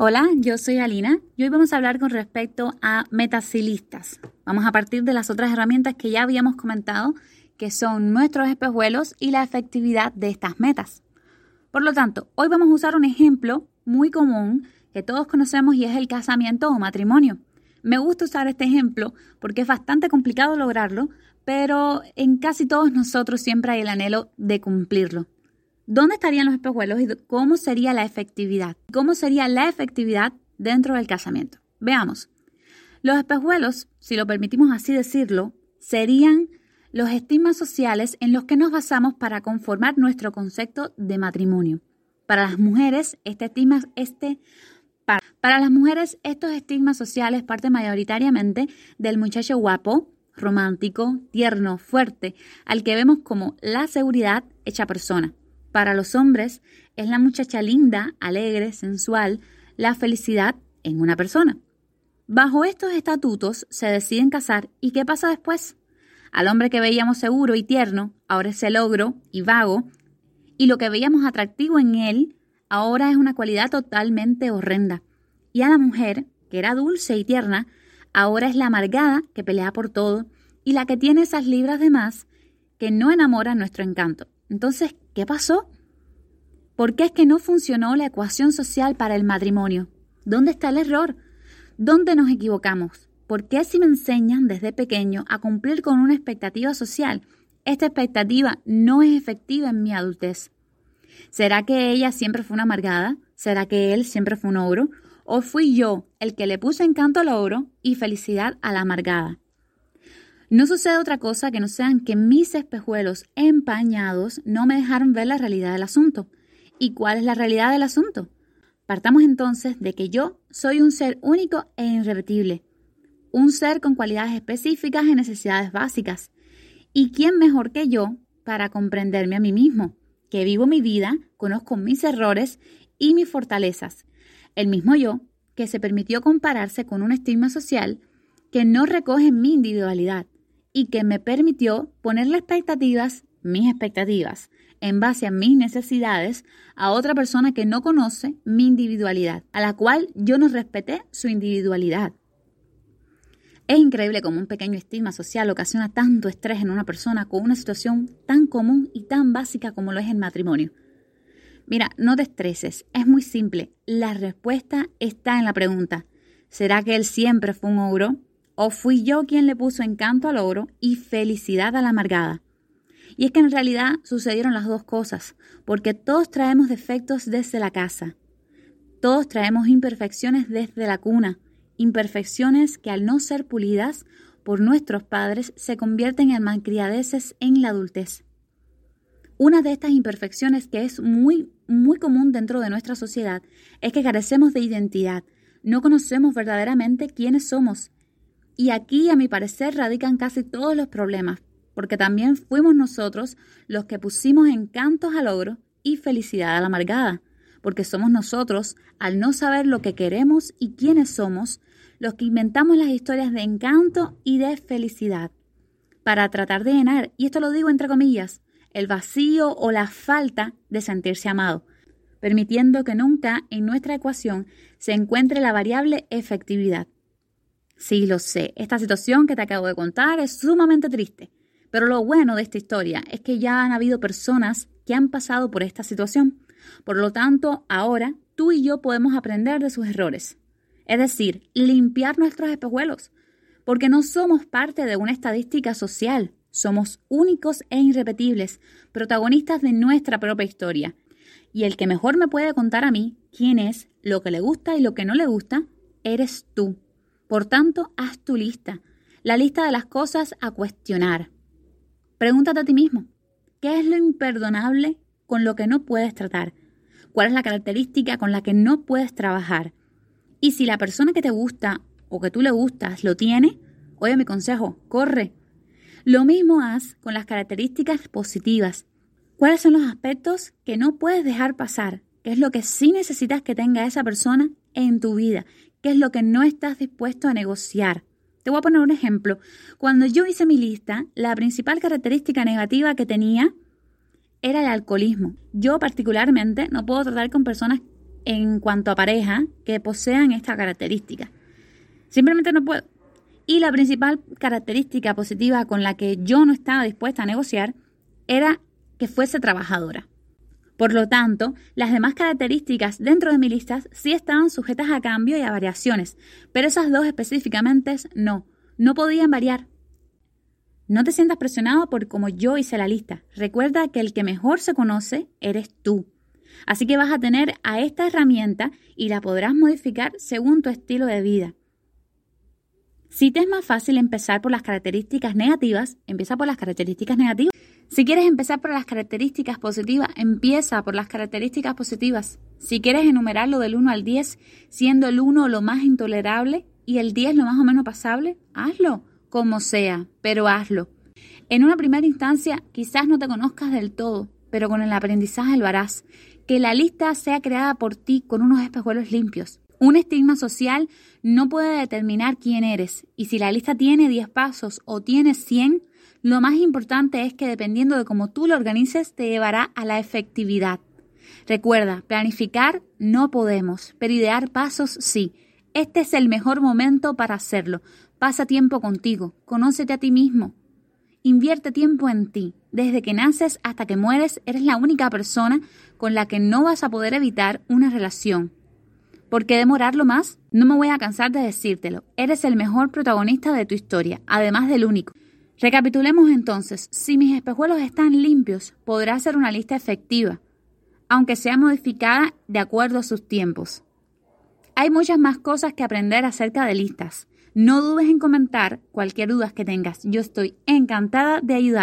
Hola, yo soy Alina y hoy vamos a hablar con respecto a metacilistas. Vamos a partir de las otras herramientas que ya habíamos comentado, que son nuestros espejuelos y la efectividad de estas metas. Por lo tanto, hoy vamos a usar un ejemplo muy común que todos conocemos y es el casamiento o matrimonio. Me gusta usar este ejemplo porque es bastante complicado lograrlo, pero en casi todos nosotros siempre hay el anhelo de cumplirlo. ¿Dónde estarían los espejuelos y cómo sería la efectividad? ¿Cómo sería la efectividad dentro del casamiento? Veamos. Los espejuelos, si lo permitimos así decirlo, serían los estigmas sociales en los que nos basamos para conformar nuestro concepto de matrimonio. Para las mujeres, este estigma, este, para, para las mujeres, estos estigmas sociales parten mayoritariamente del muchacho guapo, romántico, tierno, fuerte, al que vemos como la seguridad hecha persona. Para los hombres es la muchacha linda, alegre, sensual, la felicidad en una persona. Bajo estos estatutos se deciden casar y ¿qué pasa después? Al hombre que veíamos seguro y tierno, ahora es el ogro y vago, y lo que veíamos atractivo en él, ahora es una cualidad totalmente horrenda. Y a la mujer, que era dulce y tierna, ahora es la amargada que pelea por todo y la que tiene esas libras de más que no enamora nuestro encanto. Entonces, ¿qué pasó? ¿Por qué es que no funcionó la ecuación social para el matrimonio? ¿Dónde está el error? ¿Dónde nos equivocamos? ¿Por qué si me enseñan desde pequeño a cumplir con una expectativa social, esta expectativa no es efectiva en mi adultez? ¿Será que ella siempre fue una amargada? ¿Será que él siempre fue un ogro? ¿O fui yo el que le puse encanto al ogro y felicidad a la amargada? No sucede otra cosa que no sean que mis espejuelos empañados no me dejaron ver la realidad del asunto. ¿Y cuál es la realidad del asunto? Partamos entonces de que yo soy un ser único e irrepetible, un ser con cualidades específicas y necesidades básicas. ¿Y quién mejor que yo para comprenderme a mí mismo? Que vivo mi vida, conozco mis errores y mis fortalezas. El mismo yo que se permitió compararse con un estigma social que no recoge mi individualidad, y que me permitió ponerle expectativas, mis expectativas, en base a mis necesidades, a otra persona que no conoce mi individualidad, a la cual yo no respeté su individualidad. Es increíble cómo un pequeño estigma social ocasiona tanto estrés en una persona con una situación tan común y tan básica como lo es el matrimonio. Mira, no te estreses, es muy simple. La respuesta está en la pregunta. ¿Será que él siempre fue un ogro? ¿O fui yo quien le puso encanto al oro y felicidad a la amargada? Y es que en realidad sucedieron las dos cosas, porque todos traemos defectos desde la casa. Todos traemos imperfecciones desde la cuna, imperfecciones que al no ser pulidas por nuestros padres se convierten en malcriadeces en la adultez. Una de estas imperfecciones que es muy, muy común dentro de nuestra sociedad es que carecemos de identidad, no conocemos verdaderamente quiénes somos y aquí, a mi parecer, radican casi todos los problemas, porque también fuimos nosotros los que pusimos encantos al logro y felicidad a la amargada, porque somos nosotros, al no saber lo que queremos y quiénes somos, los que inventamos las historias de encanto y de felicidad, para tratar de llenar, y esto lo digo entre comillas, el vacío o la falta de sentirse amado, permitiendo que nunca en nuestra ecuación se encuentre la variable efectividad. Sí, lo sé, esta situación que te acabo de contar es sumamente triste, pero lo bueno de esta historia es que ya han habido personas que han pasado por esta situación. Por lo tanto, ahora tú y yo podemos aprender de sus errores. Es decir, limpiar nuestros espejuelos, porque no somos parte de una estadística social, somos únicos e irrepetibles, protagonistas de nuestra propia historia. Y el que mejor me puede contar a mí quién es, lo que le gusta y lo que no le gusta, eres tú. Por tanto, haz tu lista, la lista de las cosas a cuestionar. Pregúntate a ti mismo, ¿qué es lo imperdonable con lo que no puedes tratar? ¿Cuál es la característica con la que no puedes trabajar? Y si la persona que te gusta o que tú le gustas lo tiene, oye mi consejo, corre. Lo mismo haz con las características positivas. ¿Cuáles son los aspectos que no puedes dejar pasar? ¿Qué es lo que sí necesitas que tenga esa persona en tu vida? Qué es lo que no estás dispuesto a negociar. Te voy a poner un ejemplo. Cuando yo hice mi lista, la principal característica negativa que tenía era el alcoholismo. Yo particularmente no puedo tratar con personas en cuanto a pareja que posean esta característica. Simplemente no puedo. Y la principal característica positiva con la que yo no estaba dispuesta a negociar era que fuese trabajadora. Por lo tanto, las demás características dentro de mi lista sí estaban sujetas a cambio y a variaciones, pero esas dos específicamente no, no podían variar. No te sientas presionado por como yo hice la lista. Recuerda que el que mejor se conoce eres tú. Así que vas a tener a esta herramienta y la podrás modificar según tu estilo de vida. Si te es más fácil empezar por las características negativas, empieza por las características negativas. Si quieres empezar por las características positivas, empieza por las características positivas. Si quieres enumerarlo del 1 al 10, siendo el 1 lo más intolerable y el 10 lo más o menos pasable, hazlo, como sea, pero hazlo. En una primera instancia, quizás no te conozcas del todo, pero con el aprendizaje lo harás. Que la lista sea creada por ti con unos espejuelos limpios. Un estigma social no puede determinar quién eres, y si la lista tiene 10 pasos o tiene 100, lo más importante es que dependiendo de cómo tú lo organices, te llevará a la efectividad. Recuerda, planificar no podemos, pero idear pasos sí. Este es el mejor momento para hacerlo. Pasa tiempo contigo, conócete a ti mismo. Invierte tiempo en ti. Desde que naces hasta que mueres, eres la única persona con la que no vas a poder evitar una relación. ¿Por qué demorarlo más? No me voy a cansar de decírtelo. Eres el mejor protagonista de tu historia, además del único. Recapitulemos entonces, si mis espejuelos están limpios, podrá ser una lista efectiva, aunque sea modificada de acuerdo a sus tiempos. Hay muchas más cosas que aprender acerca de listas. No dudes en comentar cualquier duda que tengas. Yo estoy encantada de ayudar.